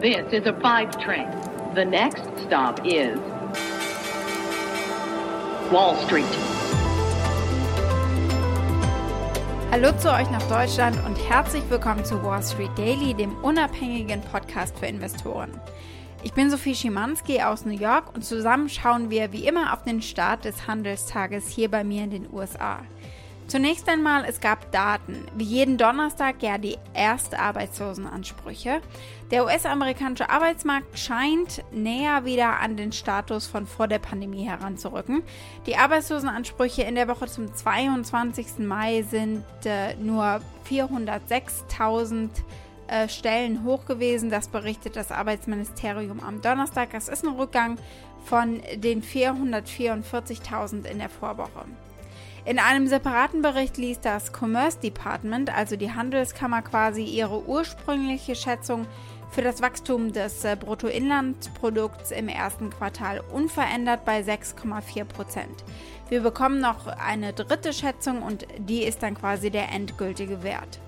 This is a five train. The next stop is Wall Street. Hallo zu euch nach Deutschland und herzlich willkommen zu Wall Street Daily, dem unabhängigen Podcast für Investoren. Ich bin Sophie Schimanski aus New York und zusammen schauen wir wie immer auf den Start des Handelstages hier bei mir in den USA. Zunächst einmal, es gab Daten. Wie jeden Donnerstag ja die Erstarbeitslosenansprüche. Der US-amerikanische Arbeitsmarkt scheint näher wieder an den Status von vor der Pandemie heranzurücken. Die Arbeitslosenansprüche in der Woche zum 22. Mai sind äh, nur 406.000 äh, Stellen hoch gewesen. Das berichtet das Arbeitsministerium am Donnerstag. Das ist ein Rückgang von den 444.000 in der Vorwoche. In einem separaten Bericht ließ das Commerce Department, also die Handelskammer, quasi ihre ursprüngliche Schätzung für das Wachstum des äh, Bruttoinlandprodukts im ersten Quartal unverändert bei 6,4 Prozent. Wir bekommen noch eine dritte Schätzung und die ist dann quasi der endgültige Wert.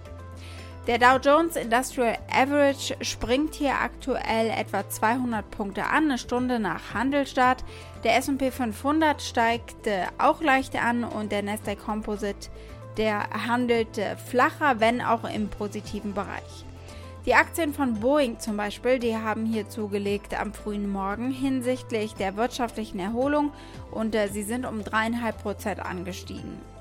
Der Dow Jones Industrial Average springt hier aktuell etwa 200 Punkte an, eine Stunde nach Handelstart. Der S&P 500 steigt auch leicht an und der Nasdaq Composite, der handelt flacher, wenn auch im positiven Bereich. Die Aktien von Boeing zum Beispiel, die haben hier zugelegt am frühen Morgen hinsichtlich der wirtschaftlichen Erholung und äh, sie sind um 3,5% angestiegen.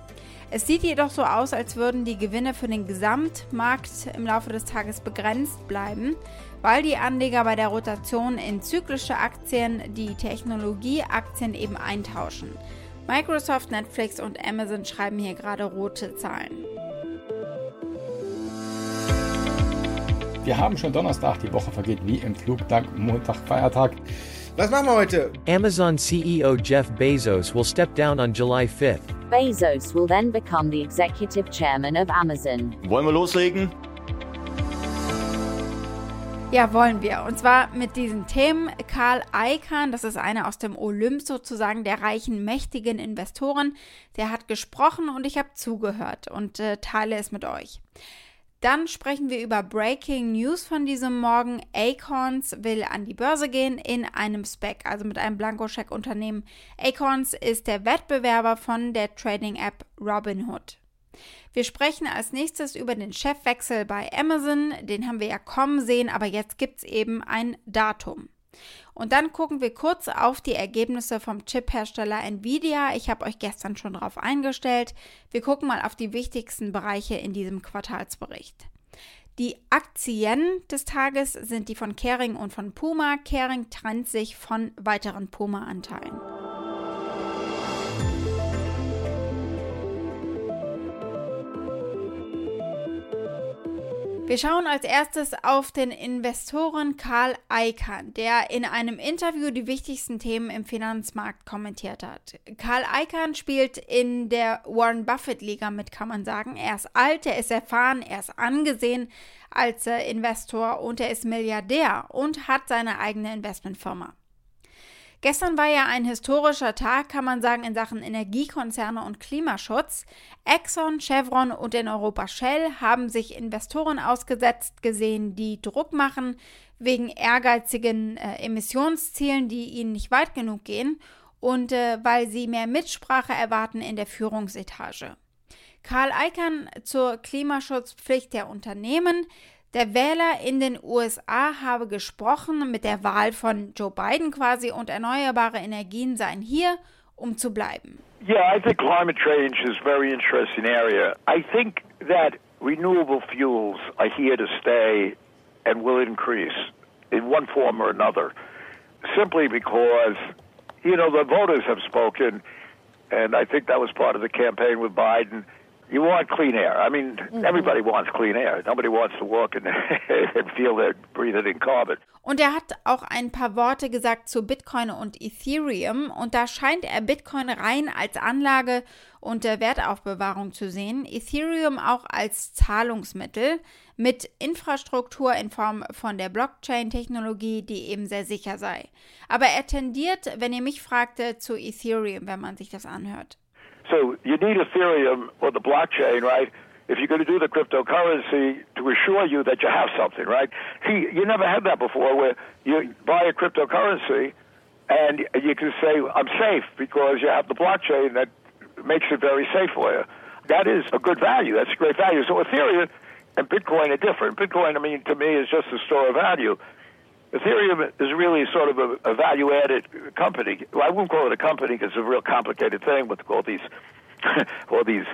Es sieht jedoch so aus, als würden die Gewinne für den Gesamtmarkt im Laufe des Tages begrenzt bleiben, weil die Anleger bei der Rotation in zyklische Aktien die Technologieaktien eben eintauschen. Microsoft, Netflix und Amazon schreiben hier gerade rote Zahlen. Wir haben schon Donnerstag, die Woche vergeht wie im Flug, Dank Montag, Feiertag. Was machen wir heute? Amazon CEO Jeff Bezos will step down on July 5th. Bezos will then become the executive chairman of Amazon. Wollen wir loslegen? Ja, wollen wir. Und zwar mit diesen Themen. Karl Icahn, das ist einer aus dem Olymp sozusagen der reichen, mächtigen Investoren, der hat gesprochen und ich habe zugehört und äh, teile es mit euch. Dann sprechen wir über Breaking News von diesem Morgen. Acorns will an die Börse gehen in einem Spec, also mit einem Blankoscheck-Unternehmen. Acorns ist der Wettbewerber von der Trading-App Robinhood. Wir sprechen als nächstes über den Chefwechsel bei Amazon. Den haben wir ja kommen sehen, aber jetzt gibt es eben ein Datum. Und dann gucken wir kurz auf die Ergebnisse vom Chip-Hersteller Nvidia. Ich habe euch gestern schon darauf eingestellt. Wir gucken mal auf die wichtigsten Bereiche in diesem Quartalsbericht. Die Aktien des Tages sind die von Kering und von Puma. Kering trennt sich von weiteren Puma-Anteilen. Wir schauen als erstes auf den Investoren Karl Icahn, der in einem Interview die wichtigsten Themen im Finanzmarkt kommentiert hat. Karl Icahn spielt in der Warren Buffett Liga mit, kann man sagen. Er ist alt, er ist erfahren, er ist angesehen als äh, Investor und er ist Milliardär und hat seine eigene Investmentfirma. Gestern war ja ein historischer Tag, kann man sagen, in Sachen Energiekonzerne und Klimaschutz. Exxon, Chevron und in Europa Shell haben sich Investoren ausgesetzt gesehen, die Druck machen wegen ehrgeizigen äh, Emissionszielen, die ihnen nicht weit genug gehen und äh, weil sie mehr Mitsprache erwarten in der Führungsetage. Karl Icahn zur Klimaschutzpflicht der Unternehmen. Der Wähler in den USA habe gesprochen mit der Wahl von Joe Biden quasi und erneuerbare Energien seien hier, um zu bleiben. Yeah, I think climate change is a very interesting area. I think that renewable fuels are here to stay and will increase in one form or another, simply because, you know, the voters have spoken, and I think that was part of the campaign with Biden. You want clean air. I mean, mm-hmm. everybody wants clean air. Nobody wants to walk and, and feel they're breathing in carbon. Und er hat auch ein paar Worte gesagt zu Bitcoin und Ethereum. Und da scheint er Bitcoin rein als Anlage und der Wertaufbewahrung zu sehen, Ethereum auch als Zahlungsmittel mit Infrastruktur in Form von der Blockchain-Technologie, die eben sehr sicher sei. Aber er tendiert, wenn ihr mich fragte, zu Ethereum, wenn man sich das anhört. So you need Ethereum or the blockchain, right? if you're going to do the cryptocurrency to assure you that you have something, right? See, you never had that before where you buy a cryptocurrency and you can say, I'm safe because you have the blockchain that makes it very safe for you. That is a good value. That's a great value. So Ethereum and Bitcoin are different. Bitcoin, I mean, to me, is just a store of value. Ethereum is really sort of a, a value-added company. Well, I wouldn't call it a company because it's a real complicated thing with all these, all these,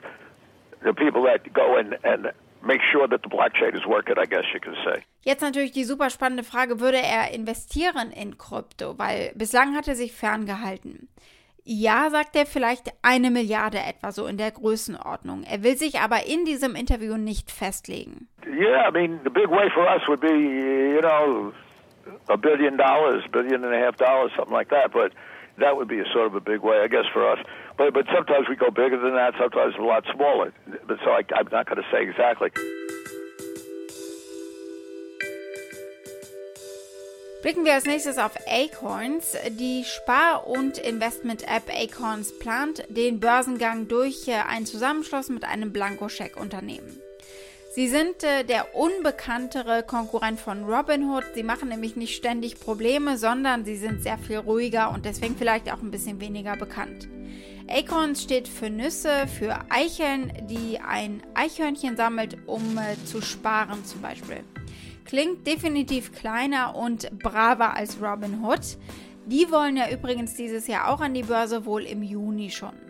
the people that go and, and make sure that the blockchain is working, I guess you can say. Jetzt natürlich die super spannende Frage, würde er investieren in Krypto? Weil bislang hat er sich ferngehalten. Ja, sagt er, vielleicht eine Milliarde etwa so in der Größenordnung. Er will sich aber in diesem Interview nicht festlegen. Yeah, I mean, the big way for us would be, you know, a billion dollars, billion and a half dollars, something like that. But that would be a sort of a big way, I guess, for us. But but sometimes we go bigger than that, sometimes a lot smaller. But so I, I'm not going to say exactly. Blicken wir als nächstes auf Acorns. Die Spar- und Investment-App Acorns plant den Börsengang durch äh, einen Zusammenschluss mit einem Blankoscheck-Unternehmen. Sie sind äh, der unbekanntere Konkurrent von Robinhood. Sie machen nämlich nicht ständig Probleme, sondern sie sind sehr viel ruhiger und deswegen vielleicht auch ein bisschen weniger bekannt. Acorns steht für Nüsse, für Eicheln, die ein Eichhörnchen sammelt, um äh, zu sparen zum Beispiel. Klingt definitiv kleiner und braver als Robinhood. Die wollen ja übrigens dieses Jahr auch an die Börse, wohl im Juni schon.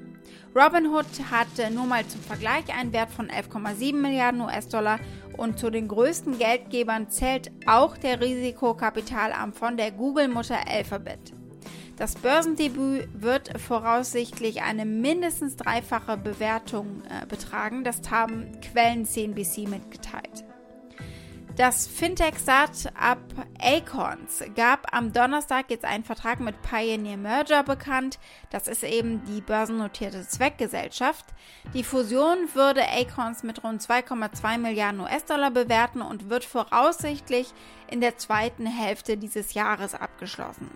Robinhood hatte nur mal zum Vergleich einen Wert von 11,7 Milliarden US-Dollar und zu den größten Geldgebern zählt auch der Risikokapitalarm von der Google-Mutter Alphabet. Das Börsendebüt wird voraussichtlich eine mindestens dreifache Bewertung äh, betragen, das haben Quellen CNBC mitgeteilt. Das Fintech-Startup Acorns gab am Donnerstag jetzt einen Vertrag mit Pioneer Merger bekannt. Das ist eben die börsennotierte Zweckgesellschaft. Die Fusion würde Acorns mit rund 2,2 Milliarden US-Dollar bewerten und wird voraussichtlich in der zweiten Hälfte dieses Jahres abgeschlossen.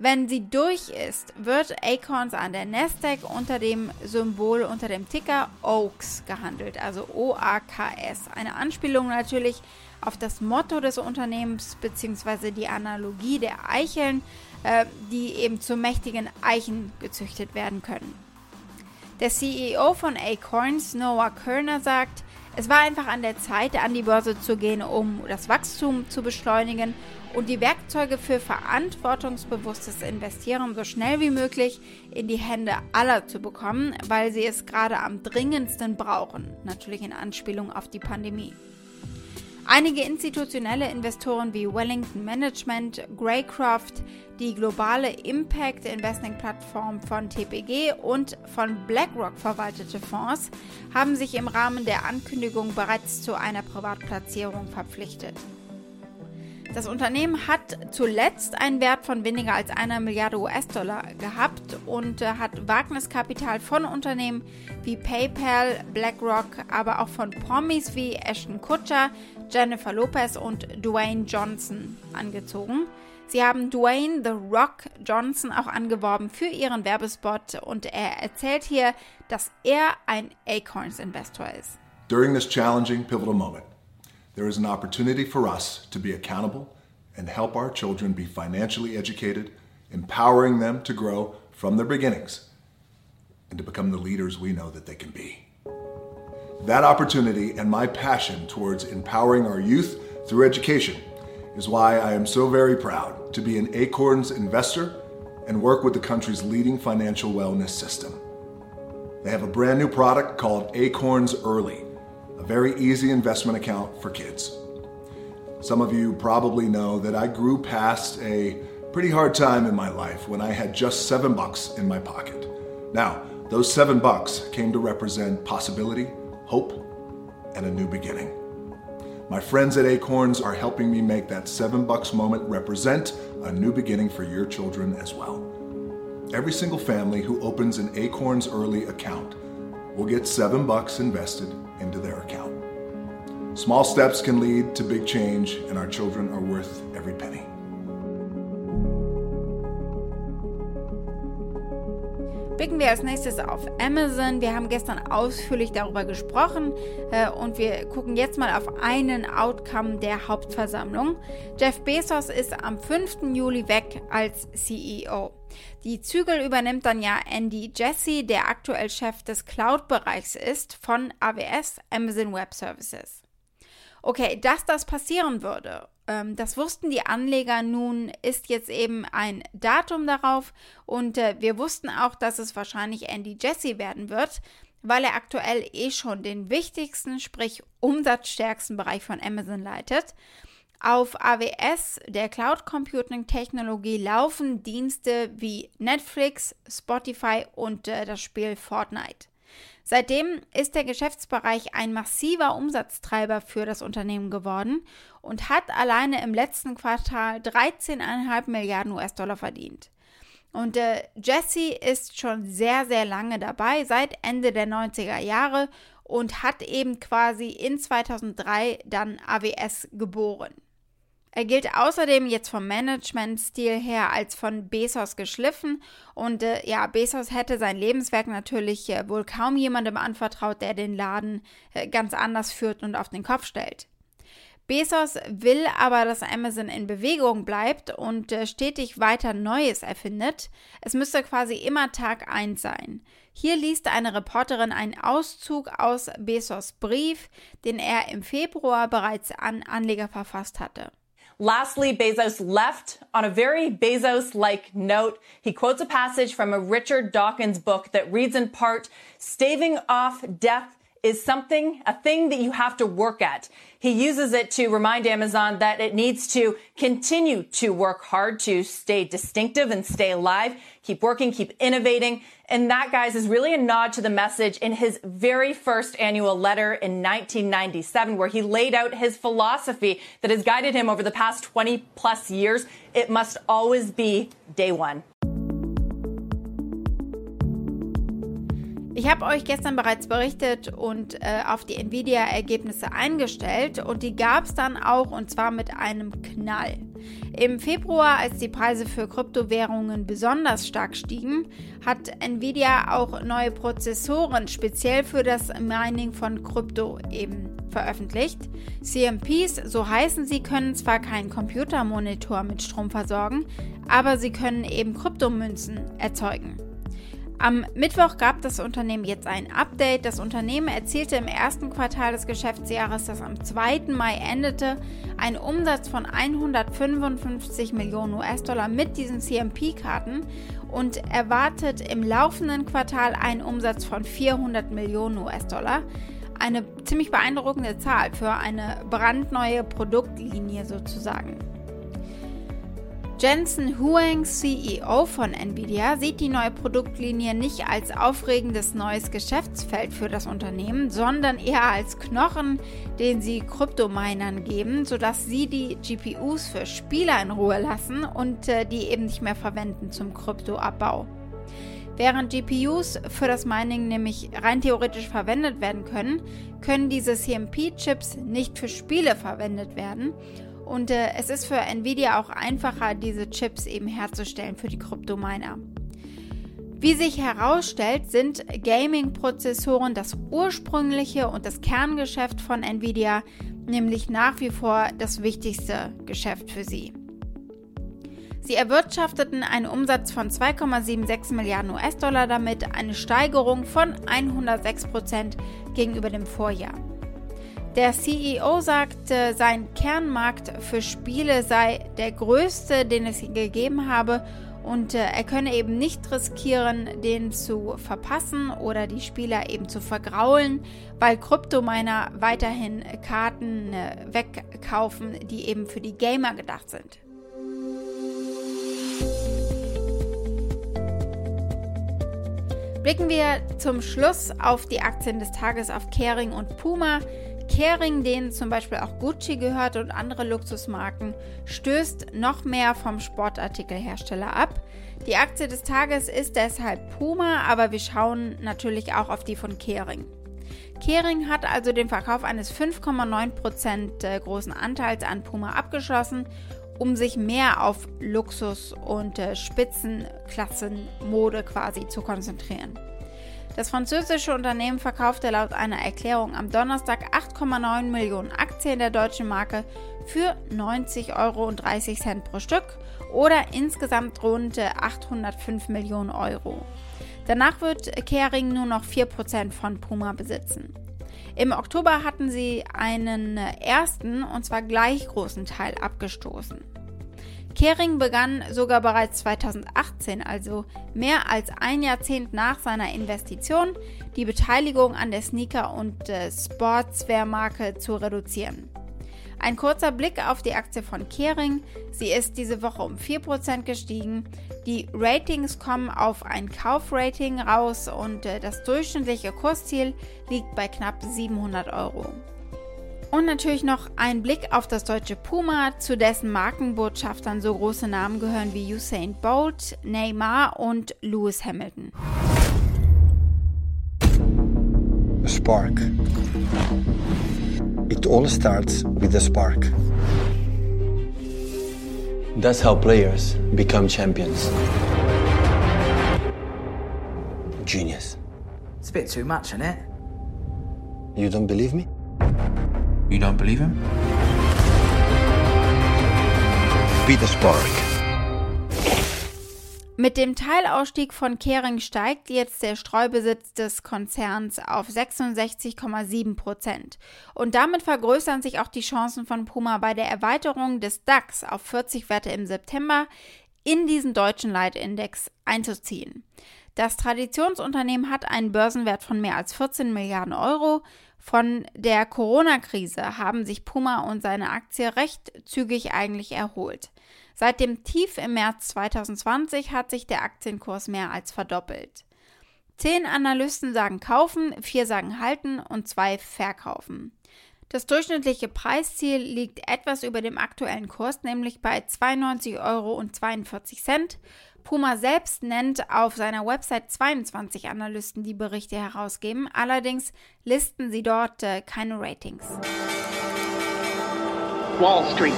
Wenn sie durch ist, wird Acorns an der Nasdaq unter dem Symbol, unter dem Ticker OAKS gehandelt, also O-A-K-S. Eine Anspielung natürlich auf das Motto des Unternehmens bzw. die Analogie der Eicheln, äh, die eben zu mächtigen Eichen gezüchtet werden können. Der CEO von Acorns, Noah Kerner, sagt, es war einfach an der Zeit, an die Börse zu gehen, um das Wachstum zu beschleunigen und die Werkzeuge für verantwortungsbewusstes Investieren so schnell wie möglich in die Hände aller zu bekommen, weil sie es gerade am dringendsten brauchen, natürlich in Anspielung auf die Pandemie. Einige institutionelle Investoren wie Wellington Management, Greycroft, die globale Impact Investing Plattform von TPG und von BlackRock verwaltete Fonds haben sich im Rahmen der Ankündigung bereits zu einer Privatplatzierung verpflichtet. Das Unternehmen hat zuletzt einen Wert von weniger als einer Milliarde US-Dollar gehabt und äh, hat Wagniskapital von Unternehmen wie PayPal, BlackRock, aber auch von Promis wie Ashton Kutcher, Jennifer Lopez und Dwayne Johnson angezogen. Sie haben Dwayne The Rock Johnson auch angeworben für ihren Werbespot und er erzählt hier, dass er ein Acorns Investor ist. During this challenging pivotal moment, there is an opportunity for us to be accountable and help our children be financially educated, empowering them to grow from their beginnings and to become the leaders we know that they can be. That opportunity and my passion towards empowering our youth through education is why I am so very proud to be an Acorns investor and work with the country's leading financial wellness system. They have a brand new product called Acorns Early, a very easy investment account for kids. Some of you probably know that I grew past a pretty hard time in my life when I had just seven bucks in my pocket. Now, those seven bucks came to represent possibility hope, and a new beginning. My friends at Acorns are helping me make that seven bucks moment represent a new beginning for your children as well. Every single family who opens an Acorns Early account will get seven bucks invested into their account. Small steps can lead to big change, and our children are worth every penny. Blicken wir als nächstes auf Amazon. Wir haben gestern ausführlich darüber gesprochen äh, und wir gucken jetzt mal auf einen Outcome der Hauptversammlung. Jeff Bezos ist am 5. Juli weg als CEO. Die Zügel übernimmt dann ja Andy Jassy, der aktuell Chef des Cloud-Bereichs ist von AWS Amazon Web Services. Okay, dass das passieren würde, ähm, das wussten die Anleger. Nun ist jetzt eben ein Datum darauf und äh, wir wussten auch, dass es wahrscheinlich Andy Jassy werden wird, weil er aktuell eh schon den wichtigsten, sprich umsatzstärksten Bereich von Amazon leitet. Auf AWS, der Cloud Computing Technologie, laufen Dienste wie Netflix, Spotify und äh, das Spiel Fortnite. Seitdem ist der Geschäftsbereich ein massiver Umsatztreiber für das Unternehmen geworden und hat alleine im letzten Quartal 13,5 Milliarden US-Dollar verdient. Und äh, Jesse ist schon sehr, sehr lange dabei, seit Ende der 90er Jahre und hat eben quasi in 2003 dann AWS geboren. Er gilt außerdem jetzt vom Managementstil her als von Bezos geschliffen und äh, ja, Bezos hätte sein Lebenswerk natürlich äh, wohl kaum jemandem anvertraut, der den Laden äh, ganz anders führt und auf den Kopf stellt. Bezos will aber, dass Amazon in Bewegung bleibt und äh, stetig weiter Neues erfindet. Es müsste quasi immer Tag 1 sein. Hier liest eine Reporterin einen Auszug aus Bezos Brief, den er im Februar bereits an Anleger verfasst hatte. Lastly, Bezos left on a very Bezos like note. He quotes a passage from a Richard Dawkins book that reads in part, staving off death is something, a thing that you have to work at. He uses it to remind Amazon that it needs to continue to work hard to stay distinctive and stay alive, keep working, keep innovating. And that, guys, is really a nod to the message in his very first annual letter in 1997, where he laid out his philosophy that has guided him over the past 20 plus years. It must always be day one. Ich habe euch gestern bereits berichtet und äh, auf die Nvidia-Ergebnisse eingestellt und die gab es dann auch und zwar mit einem Knall. Im Februar, als die Preise für Kryptowährungen besonders stark stiegen, hat Nvidia auch neue Prozessoren speziell für das Mining von Krypto eben veröffentlicht. CMPs, so heißen sie, können zwar keinen Computermonitor mit Strom versorgen, aber sie können eben Kryptomünzen erzeugen. Am Mittwoch gab das Unternehmen jetzt ein Update. Das Unternehmen erzielte im ersten Quartal des Geschäftsjahres, das am 2. Mai endete, einen Umsatz von 155 Millionen US-Dollar mit diesen CMP-Karten und erwartet im laufenden Quartal einen Umsatz von 400 Millionen US-Dollar. Eine ziemlich beeindruckende Zahl für eine brandneue Produktlinie sozusagen. Jensen Huang, CEO von Nvidia, sieht die neue Produktlinie nicht als aufregendes neues Geschäftsfeld für das Unternehmen, sondern eher als Knochen, den sie Kryptominern geben, sodass sie die GPUs für Spieler in Ruhe lassen und äh, die eben nicht mehr verwenden zum Kryptoabbau. Während GPUs für das Mining nämlich rein theoretisch verwendet werden können, können diese CMP-Chips nicht für Spiele verwendet werden und äh, es ist für Nvidia auch einfacher, diese Chips eben herzustellen für die Kryptominer. Wie sich herausstellt, sind Gaming-Prozessoren das ursprüngliche und das Kerngeschäft von Nvidia, nämlich nach wie vor das wichtigste Geschäft für sie. Sie erwirtschafteten einen Umsatz von 2,76 Milliarden US-Dollar damit, eine Steigerung von 106 Prozent gegenüber dem Vorjahr. Der CEO sagt, sein Kernmarkt für Spiele sei der größte, den es gegeben habe und äh, er könne eben nicht riskieren, den zu verpassen oder die Spieler eben zu vergraulen, weil Kryptominer weiterhin Karten äh, wegkaufen, die eben für die Gamer gedacht sind. Blicken wir zum Schluss auf die Aktien des Tages auf Kering und Puma. Kering, denen zum Beispiel auch Gucci gehört und andere Luxusmarken, stößt noch mehr vom Sportartikelhersteller ab. Die Aktie des Tages ist deshalb Puma, aber wir schauen natürlich auch auf die von Kering. Kering hat also den Verkauf eines 5,9% äh, großen Anteils an Puma abgeschlossen um sich mehr auf Luxus und äh, Spitzenklassenmode quasi zu konzentrieren. Das französische Unternehmen verkaufte laut einer Erklärung am Donnerstag 8,9 Millionen Aktien der deutschen Marke für 90,30 Euro pro Stück oder insgesamt rund 805 Millionen Euro. Danach wird Kering nur noch 4% von Puma besitzen. Im Oktober hatten sie einen ersten und zwar gleich großen Teil abgestoßen. Kering begann sogar bereits 2018, also mehr als ein Jahrzehnt nach seiner Investition, die Beteiligung an der Sneaker- und äh, Sportswear-Marke zu reduzieren. Ein kurzer Blick auf die Aktie von Kering. Sie ist diese Woche um 4% gestiegen. Die Ratings kommen auf ein Kaufrating raus und äh, das durchschnittliche Kursziel liegt bei knapp 700 Euro. Und natürlich noch ein Blick auf das deutsche Puma, zu dessen Markenbotschaftern so große Namen gehören wie Usain Bolt, Neymar und Lewis Hamilton. A spark. It all starts with a spark. That's how players become champions. Genius. It's a bit too much, isn't it? You don't believe me? You don't believe him? Be the spark. Mit dem Teilausstieg von Kering steigt jetzt der Streubesitz des Konzerns auf 66,7 Prozent. Und damit vergrößern sich auch die Chancen von Puma bei der Erweiterung des DAX auf 40 Werte im September in diesen deutschen Leitindex einzuziehen. Das Traditionsunternehmen hat einen Börsenwert von mehr als 14 Milliarden Euro. Von der Corona-Krise haben sich Puma und seine Aktie recht zügig eigentlich erholt. Seit dem Tief im März 2020 hat sich der Aktienkurs mehr als verdoppelt. Zehn Analysten sagen kaufen, vier sagen halten und zwei verkaufen. Das durchschnittliche Preisziel liegt etwas über dem aktuellen Kurs, nämlich bei 92,42 Euro. Puma selbst nennt auf seiner Website 22 Analysten, die Berichte herausgeben. Allerdings listen sie dort äh, keine Ratings. Wall Street.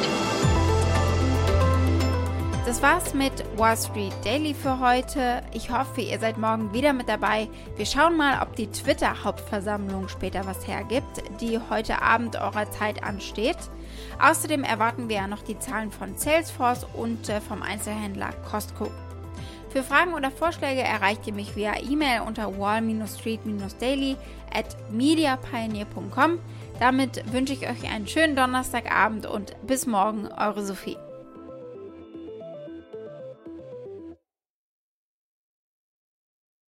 Das war's mit Wall Street Daily für heute. Ich hoffe, ihr seid morgen wieder mit dabei. Wir schauen mal, ob die Twitter-Hauptversammlung später was hergibt, die heute Abend eurer Zeit ansteht. Außerdem erwarten wir ja noch die Zahlen von Salesforce und äh, vom Einzelhändler Costco. Für Fragen oder Vorschläge erreicht ihr mich via E-Mail unter wall-street-daily at mediapioneer.com. Damit wünsche ich euch einen schönen Donnerstagabend und bis morgen, eure Sophie.